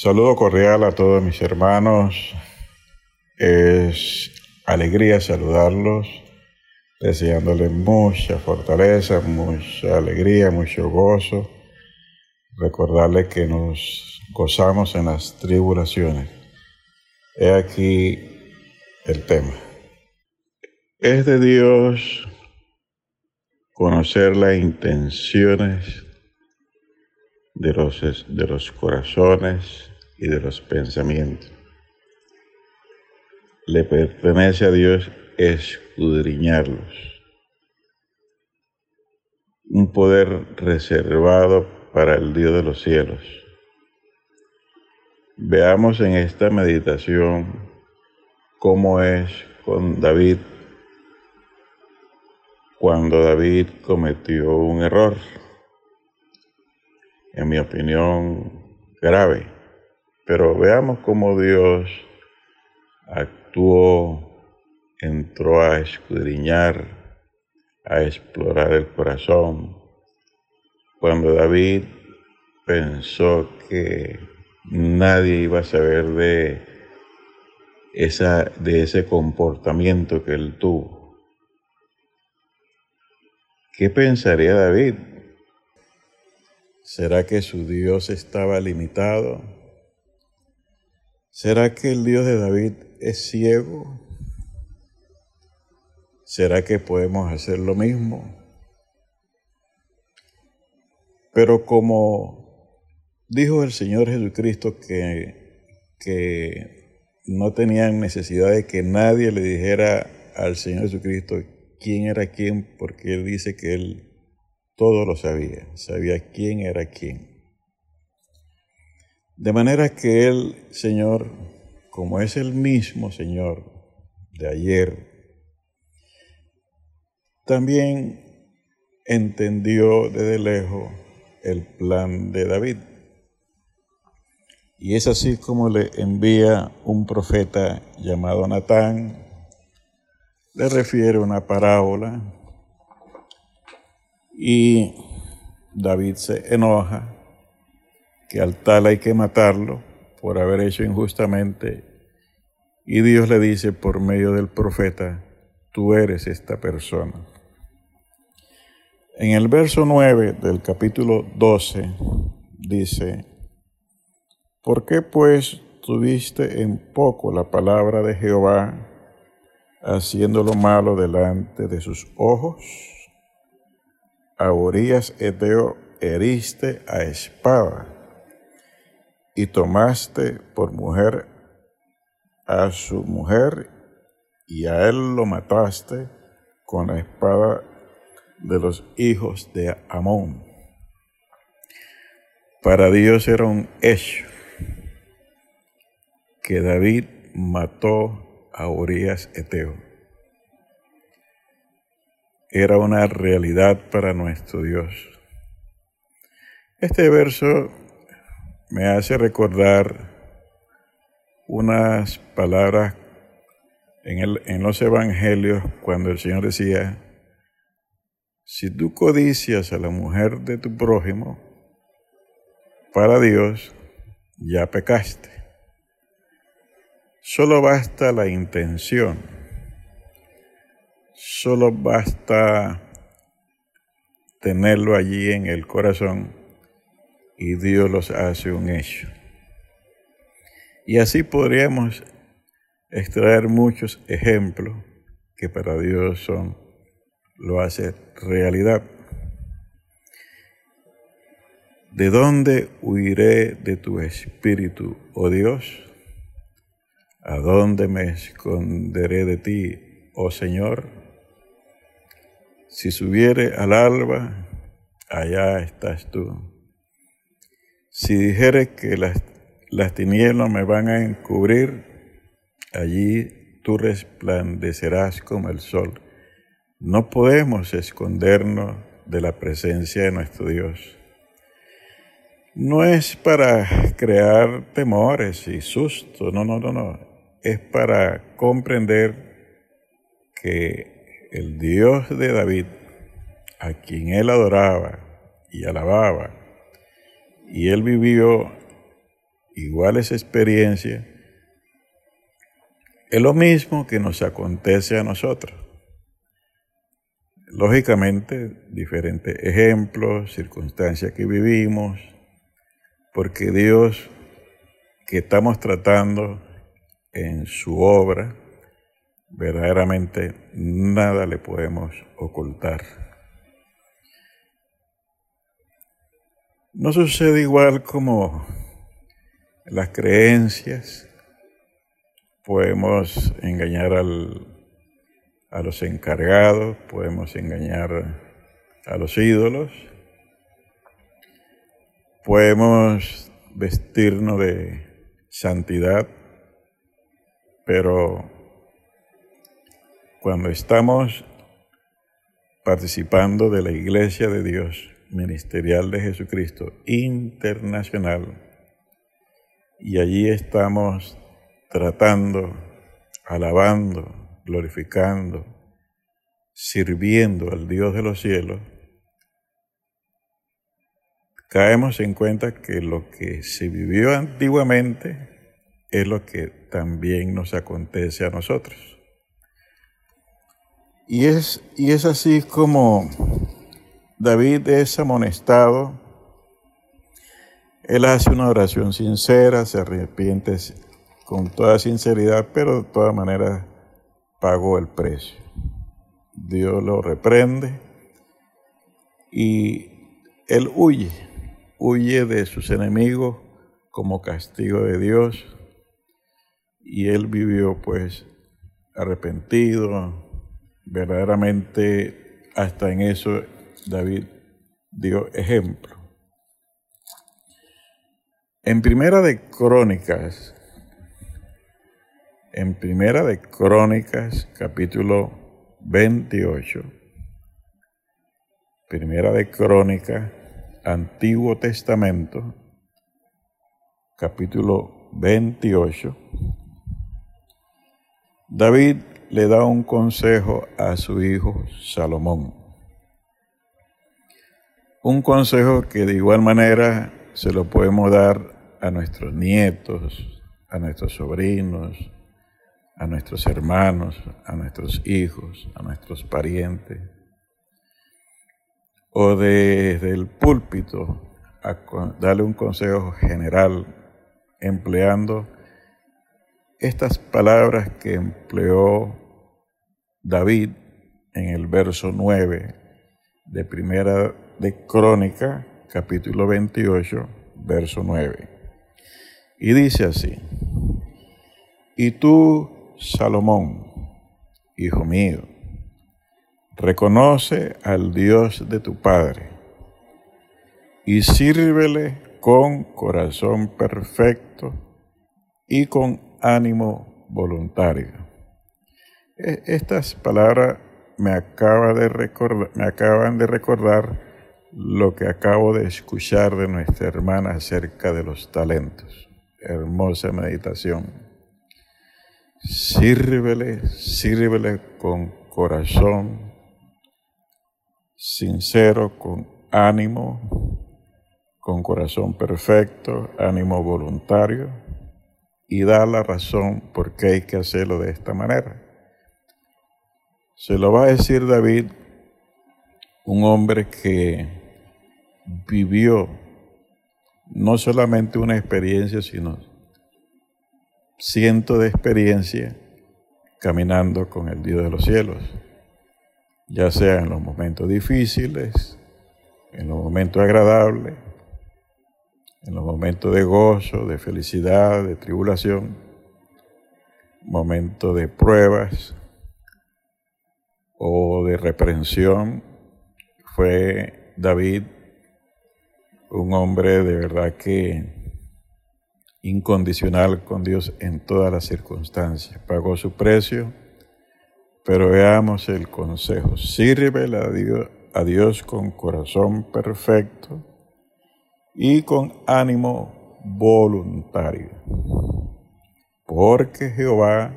Saludo cordial a todos mis hermanos. Es alegría saludarlos, deseándoles mucha fortaleza, mucha alegría, mucho gozo. Recordarles que nos gozamos en las tribulaciones. He aquí el tema. Es de Dios conocer las intenciones de los, de los corazones y de los pensamientos. Le pertenece a Dios escudriñarlos. Un poder reservado para el Dios de los cielos. Veamos en esta meditación cómo es con David cuando David cometió un error en mi opinión, grave. Pero veamos cómo Dios actuó, entró a escudriñar, a explorar el corazón. Cuando David pensó que nadie iba a saber de, esa, de ese comportamiento que él tuvo. ¿Qué pensaría David? ¿Será que su Dios estaba limitado? ¿Será que el Dios de David es ciego? ¿Será que podemos hacer lo mismo? Pero como dijo el Señor Jesucristo que, que no tenían necesidad de que nadie le dijera al Señor Jesucristo quién era quién, porque Él dice que Él todo lo sabía, sabía quién era quién. De manera que Él, Señor, como es el mismo Señor de ayer, también entendió desde lejos el plan de David. Y es así como le envía un profeta llamado Natán, le refiere una parábola y David se enoja que al tal hay que matarlo por haber hecho injustamente. Y Dios le dice por medio del profeta, tú eres esta persona. En el verso 9 del capítulo 12 dice, ¿por qué pues tuviste en poco la palabra de Jehová, haciendo lo malo delante de sus ojos? a Urias Eteo heriste a espada y tomaste por mujer a su mujer y a él lo mataste con la espada de los hijos de Amón. Para Dios era un hecho que David mató a Urias Eteo era una realidad para nuestro Dios. Este verso me hace recordar unas palabras en, en, los evangelios cuando el Señor decía, si tú codicias a la mujer de tu prójimo, para Dios ya pecaste. Solo basta la intención Solo basta tenerlo allí en el corazón y Dios los hace un hecho. Y así podríamos extraer muchos ejemplos que para Dios son, lo hace realidad. ¿De dónde huiré de tu espíritu, oh Dios? ¿A dónde me esconderé de ti, oh Señor? Si subiere al alba, allá estás tú. Si dijere que las, las tinieblas me van a encubrir, allí tú resplandecerás como el sol. No podemos escondernos de la presencia de nuestro Dios. No es para crear temores y sustos, no, no, no, no. Es para comprender que el Dios de David, a quien él adoraba y alababa, y él vivió iguales experiencias, es lo mismo que nos acontece a nosotros. Lógicamente, diferentes ejemplos, circunstancias que vivimos, porque Dios que estamos tratando en su obra, verdaderamente nada le podemos ocultar. No sucede igual como las creencias, podemos engañar al, a los encargados, podemos engañar a los ídolos, podemos vestirnos de santidad, pero cuando estamos participando de la Iglesia de Dios, ministerial de Jesucristo internacional, y allí estamos tratando, alabando, glorificando, sirviendo al Dios de los cielos, caemos en cuenta que lo que se vivió antiguamente es lo que también nos acontece a nosotros. Y es, y es así como David es amonestado, él hace una oración sincera, se arrepiente con toda sinceridad, pero de todas maneras pagó el precio. Dios lo reprende y él huye, huye de sus enemigos como castigo de Dios y él vivió pues arrepentido, verdaderamente hasta en eso David dio ejemplo. En Primera de Crónicas, en Primera de Crónicas, capítulo 28, Primera de Crónicas, Antiguo Testamento, capítulo 28, David le da un consejo a su hijo Salomón. Un consejo que de igual manera se lo podemos dar a nuestros nietos, a nuestros sobrinos, a nuestros hermanos, a nuestros hijos, a nuestros parientes, o desde el púlpito darle un consejo general empleando estas palabras que empleó David en el verso 9 de Primera de Crónica, capítulo 28, verso 9. Y dice así, y tú, Salomón, hijo mío, reconoce al Dios de tu Padre y sírvele con corazón perfecto y con ánimo voluntario. E, estas palabras me, acaba de recordar, me acaban de recordar lo que acabo de escuchar de nuestra hermana acerca de los talentos. Hermosa meditación. Sírvele, sírvele con corazón sincero, con ánimo, con corazón perfecto, ánimo voluntario y da la razón por qué hay que hacerlo de esta manera. Se lo va a decir David, un hombre que vivió no solamente una experiencia, sino cientos de experiencias caminando con el Dios de los cielos, ya sea en los momentos difíciles, en los momentos agradables, en los momentos de gozo, de felicidad, de tribulación, momentos de pruebas o de reprensión, fue David un hombre de verdad que incondicional con Dios en todas las circunstancias. Pagó su precio, pero veamos el consejo. Sirve a Dios, a Dios con corazón perfecto y con ánimo voluntario. Porque Jehová,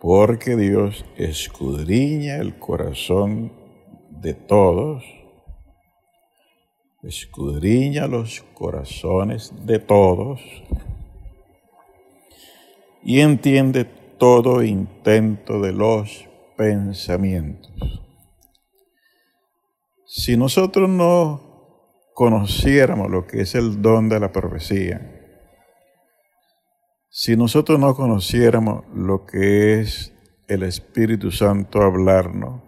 porque Dios escudriña el corazón de todos escudriña los corazones de todos y entiende todo intento de los pensamientos. Si nosotros no conociéramos lo que es el don de la profecía, si nosotros no conociéramos lo que es el Espíritu Santo hablarnos,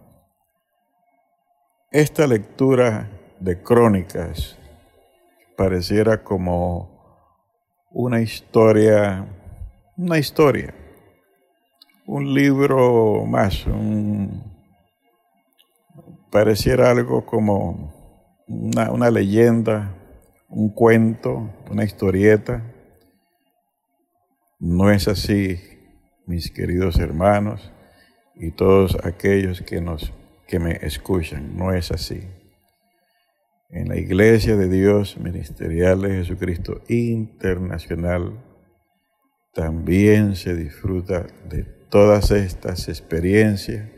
esta lectura de crónicas pareciera como una historia, una historia, un libro más, pareciera algo como una, una leyenda, un cuento, una historieta. No es así, mis queridos hermanos y todos aquellos que nos que me escuchan, no es así. En la Iglesia de Dios Ministerial de Jesucristo Internacional también se disfruta de todas estas experiencias.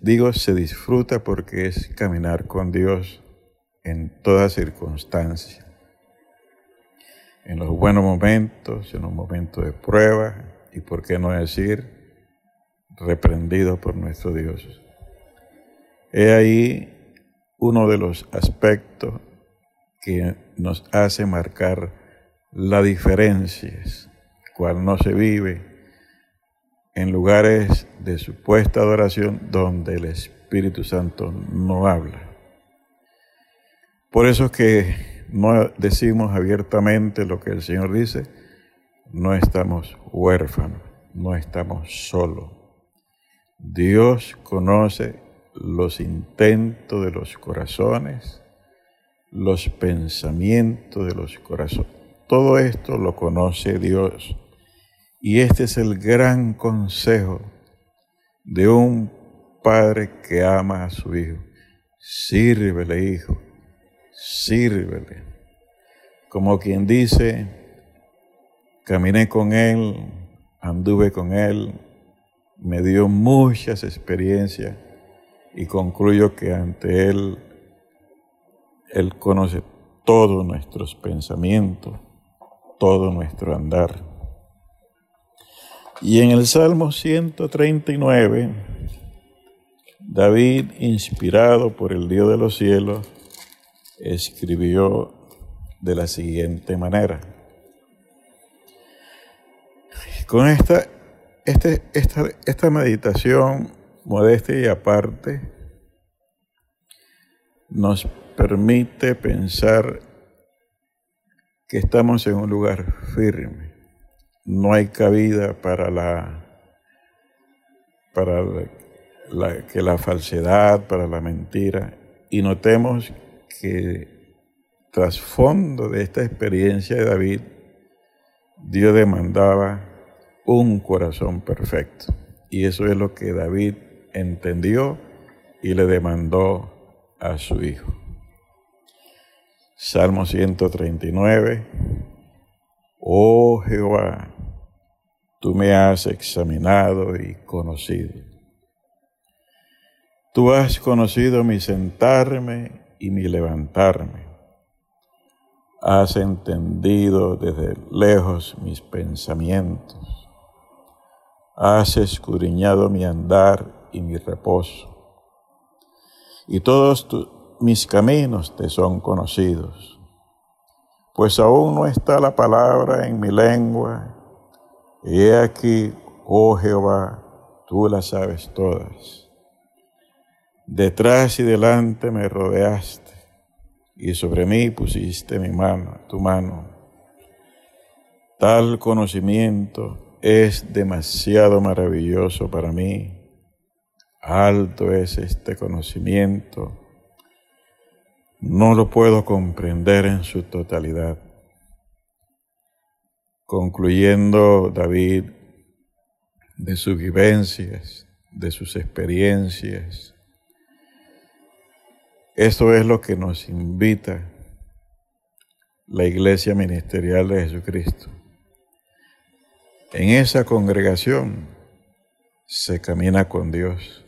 digo se disfruta porque es caminar con Dios en todas circunstancias. En los buenos momentos, en los momentos de prueba y, por qué no decir, reprendido por nuestro Dios. He ahí uno de los aspectos que nos hace marcar las diferencias, cual no se vive en lugares de supuesta adoración donde el Espíritu Santo no habla. Por eso es que no decimos abiertamente lo que el Señor dice, no estamos huérfanos, no estamos solos. Dios conoce los intentos de los corazones, los pensamientos de los corazones. Todo esto lo conoce Dios. Y este es el gran consejo de un padre que ama a su hijo. Sírvele, hijo, sírvele. Como quien dice, caminé con él, anduve con él, me dio muchas experiencias y concluyo que ante Él, Él conoce todos nuestros pensamientos, todo nuestro andar. Y en el Salmo 139, David, inspirado por el Dios de los cielos, escribió de la siguiente manera. Con esta, este, esta, esta meditación modestia y aparte, nos permite pensar que estamos en un lugar firme. No hay cabida para la para la, que la falsedad, para la mentira. Y notemos que trasfondo de esta experiencia de David, Dios demandaba un corazón perfecto. Y eso es lo que David entendió y le demandó a su hijo. Salmo 139. Oh Jehová, tú me has examinado y conocido. Tú has conocido mi sentarme y mi levantarme. Has entendido desde lejos mis pensamientos. Has escudriñado mi andar y mi reposo. Y todos mis caminos te son conocidos, pues aún no está la palabra en mi lengua, y he aquí, oh Jehová, tú las sabes todas. Detrás y delante me rodeaste, y sobre mí pusiste mi mano, tu mano. Tal conocimiento es demasiado maravilloso para mí alto es este conocimiento, no lo puedo comprender en su totalidad. Concluyendo David de sus vivencias, de sus experiencias, esto es lo que nos invita la Iglesia Ministerial de Jesucristo. En esa congregación se camina con Dios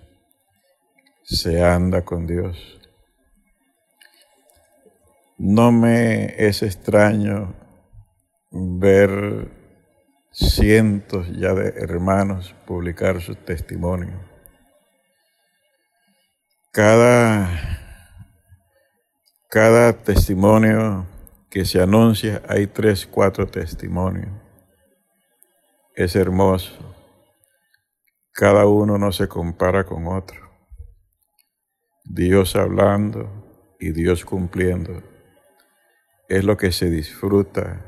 se anda con Dios. No me es extraño ver cientos ya de hermanos publicar sus testimonios. Cada, cada testimonio que se anuncia, hay tres, cuatro testimonios. Es hermoso. Cada uno no se compara con otro. Dios hablando y Dios cumpliendo. Es lo que se disfruta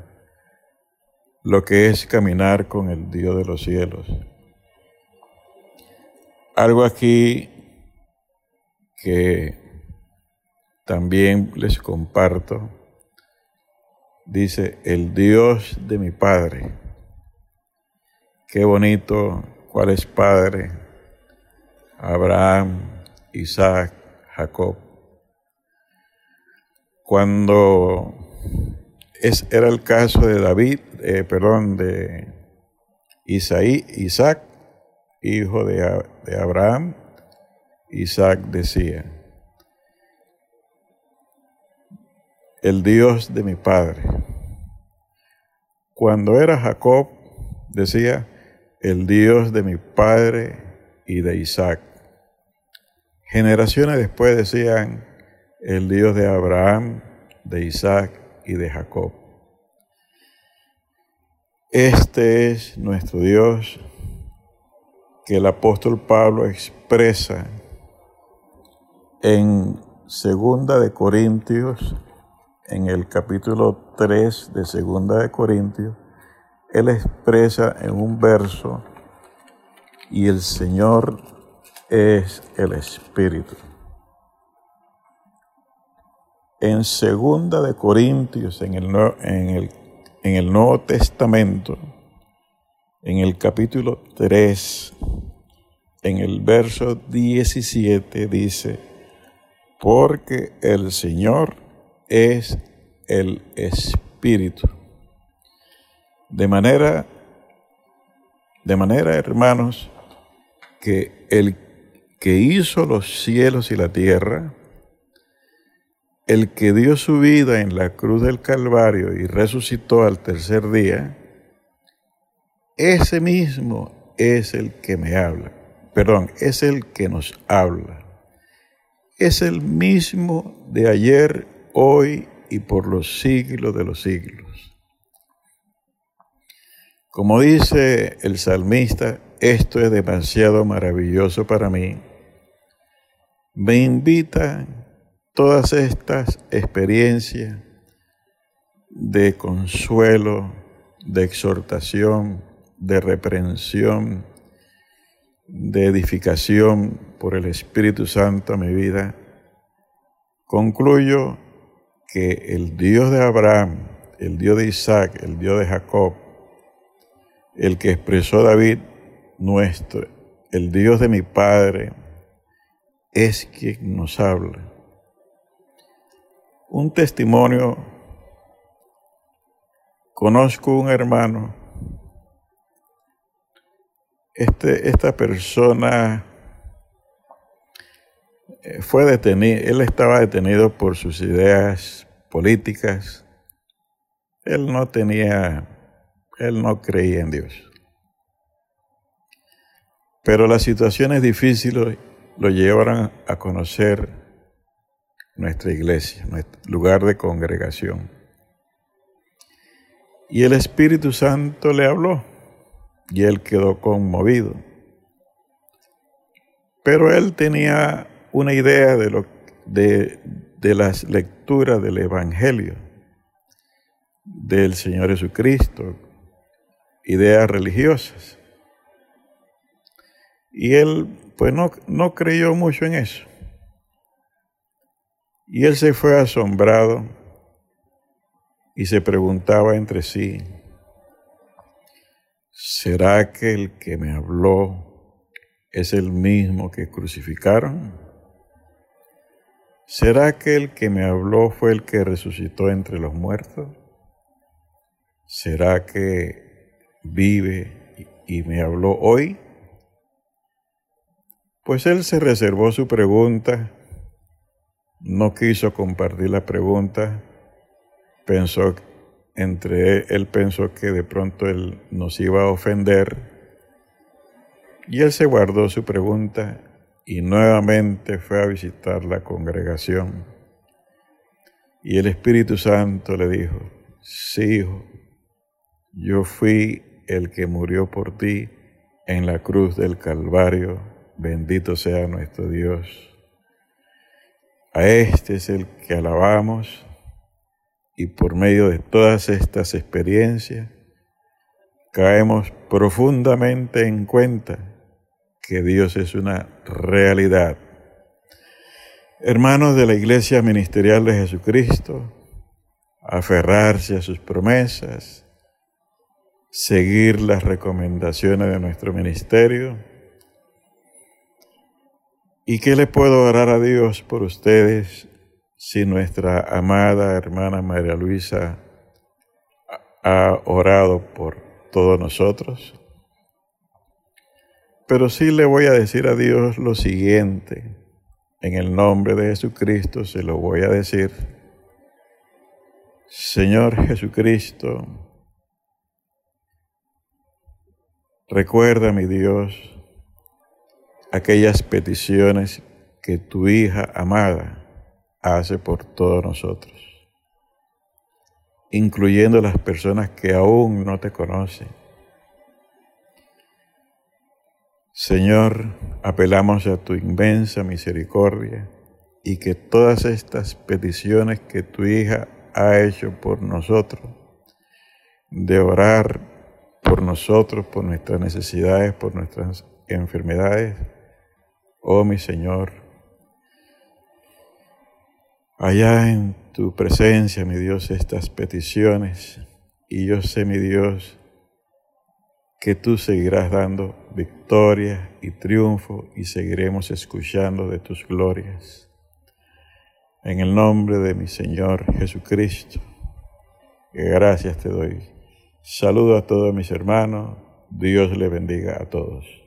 lo que es caminar con el Dios de los cielos. Algo aquí que también les comparto, dice, el Dios de mi Padre. Qué bonito, cuál es Padre, Abraham, Isaac, Jacob. Cuando es, era el caso de David, eh, perdón, de Isaí, Isaac, hijo de, de Abraham. Isaac decía, el Dios de mi padre. Cuando era Jacob, decía, el Dios de mi padre y de Isaac. Generaciones después decían, el Dios de Abraham, de Isaac y de Jacob. Este es nuestro Dios que el apóstol Pablo expresa en Segunda de Corintios, en el capítulo 3 de Segunda de Corintios, él expresa en un verso, y el Señor es el Espíritu. En Segunda de Corintios, en el, en el en el Nuevo Testamento, en el capítulo 3, en el verso 17 dice, porque el Señor es el Espíritu. De manera, de manera, hermanos, que el que hizo los cielos y la tierra, el que dio su vida en la cruz del Calvario y resucitó al tercer día, ese mismo es el que me habla. Perdón, es el que nos habla. Es el mismo de ayer, hoy y por los siglos de los siglos. Como dice el salmista, esto es demasiado maravilloso para mí. Me invita todas estas experiencias de consuelo, de exhortación, de reprensión, de edificación por el Espíritu Santo a mi vida, concluyo que el Dios de Abraham, el Dios de Isaac, el Dios de Jacob, el que expresó David, nuestro, el Dios de mi Padre, es quien nos habla un testimonio. Conozco un hermano. Este, esta persona eh, fue detenido, él estaba detenido por sus ideas políticas. Él no tenía, él no creía en Dios. Pero las situaciones difíciles lo llevaron a conocer nuestra iglesia, nuestro lugar de congregación. Y el Espíritu Santo le habló y él quedó conmovido. Pero él tenía una idea de, lo, de, de las lecturas del Evangelio del Señor Jesucristo, ideas religiosas. Y él pues no, no creyó mucho en eso. Y él se fue asombrado y se preguntaba entre sí, ¿será que el que me habló es el mismo que crucificaron? ¿Será que el que me habló fue el que resucitó entre los muertos? ¿Será que vive y me habló hoy? Pues él se reservó su pregunta no quiso compartir la pregunta pensó, entre él pensó que de pronto él nos iba a ofender y él se guardó su pregunta y nuevamente fue a visitar la congregación. Y el Espíritu Santo le dijo, sí, hijo, yo fui el que murió por ti en la cruz del Calvario, bendito sea nuestro Dios. A este es el que alabamos y por medio de todas estas experiencias caemos profundamente en cuenta que Dios es una realidad. Hermanos de la Iglesia Ministerial de Jesucristo, aferrarse a sus promesas, seguir las recomendaciones de nuestro ministerio. ¿Y qué le puedo orar a Dios por ustedes si nuestra amada hermana María Luisa ha orado por todos nosotros? Pero sí le voy a decir a Dios lo siguiente. En el nombre de Jesucristo se lo voy a decir. Señor Jesucristo, recuerda, mi Dios, aquellas peticiones que tu hija amada hace por todos nosotros, incluyendo las personas que aún no te conocen. Señor, apelamos a tu inmensa misericordia y que todas estas peticiones que tu hija ha hecho por nosotros, de orar por nosotros, por nuestras necesidades, por nuestras enfermedades, oh mi Señor, allá en tu presencia, mi Dios, estas peticiones, y yo sé, mi Dios, que tú seguirás dando victoria y triunfo y seguiremos escuchando de tus glorias. En el nombre de mi Señor Jesucristo, gracias te doy. Saludo a todos mis hermanos, Dios le bendiga a todos.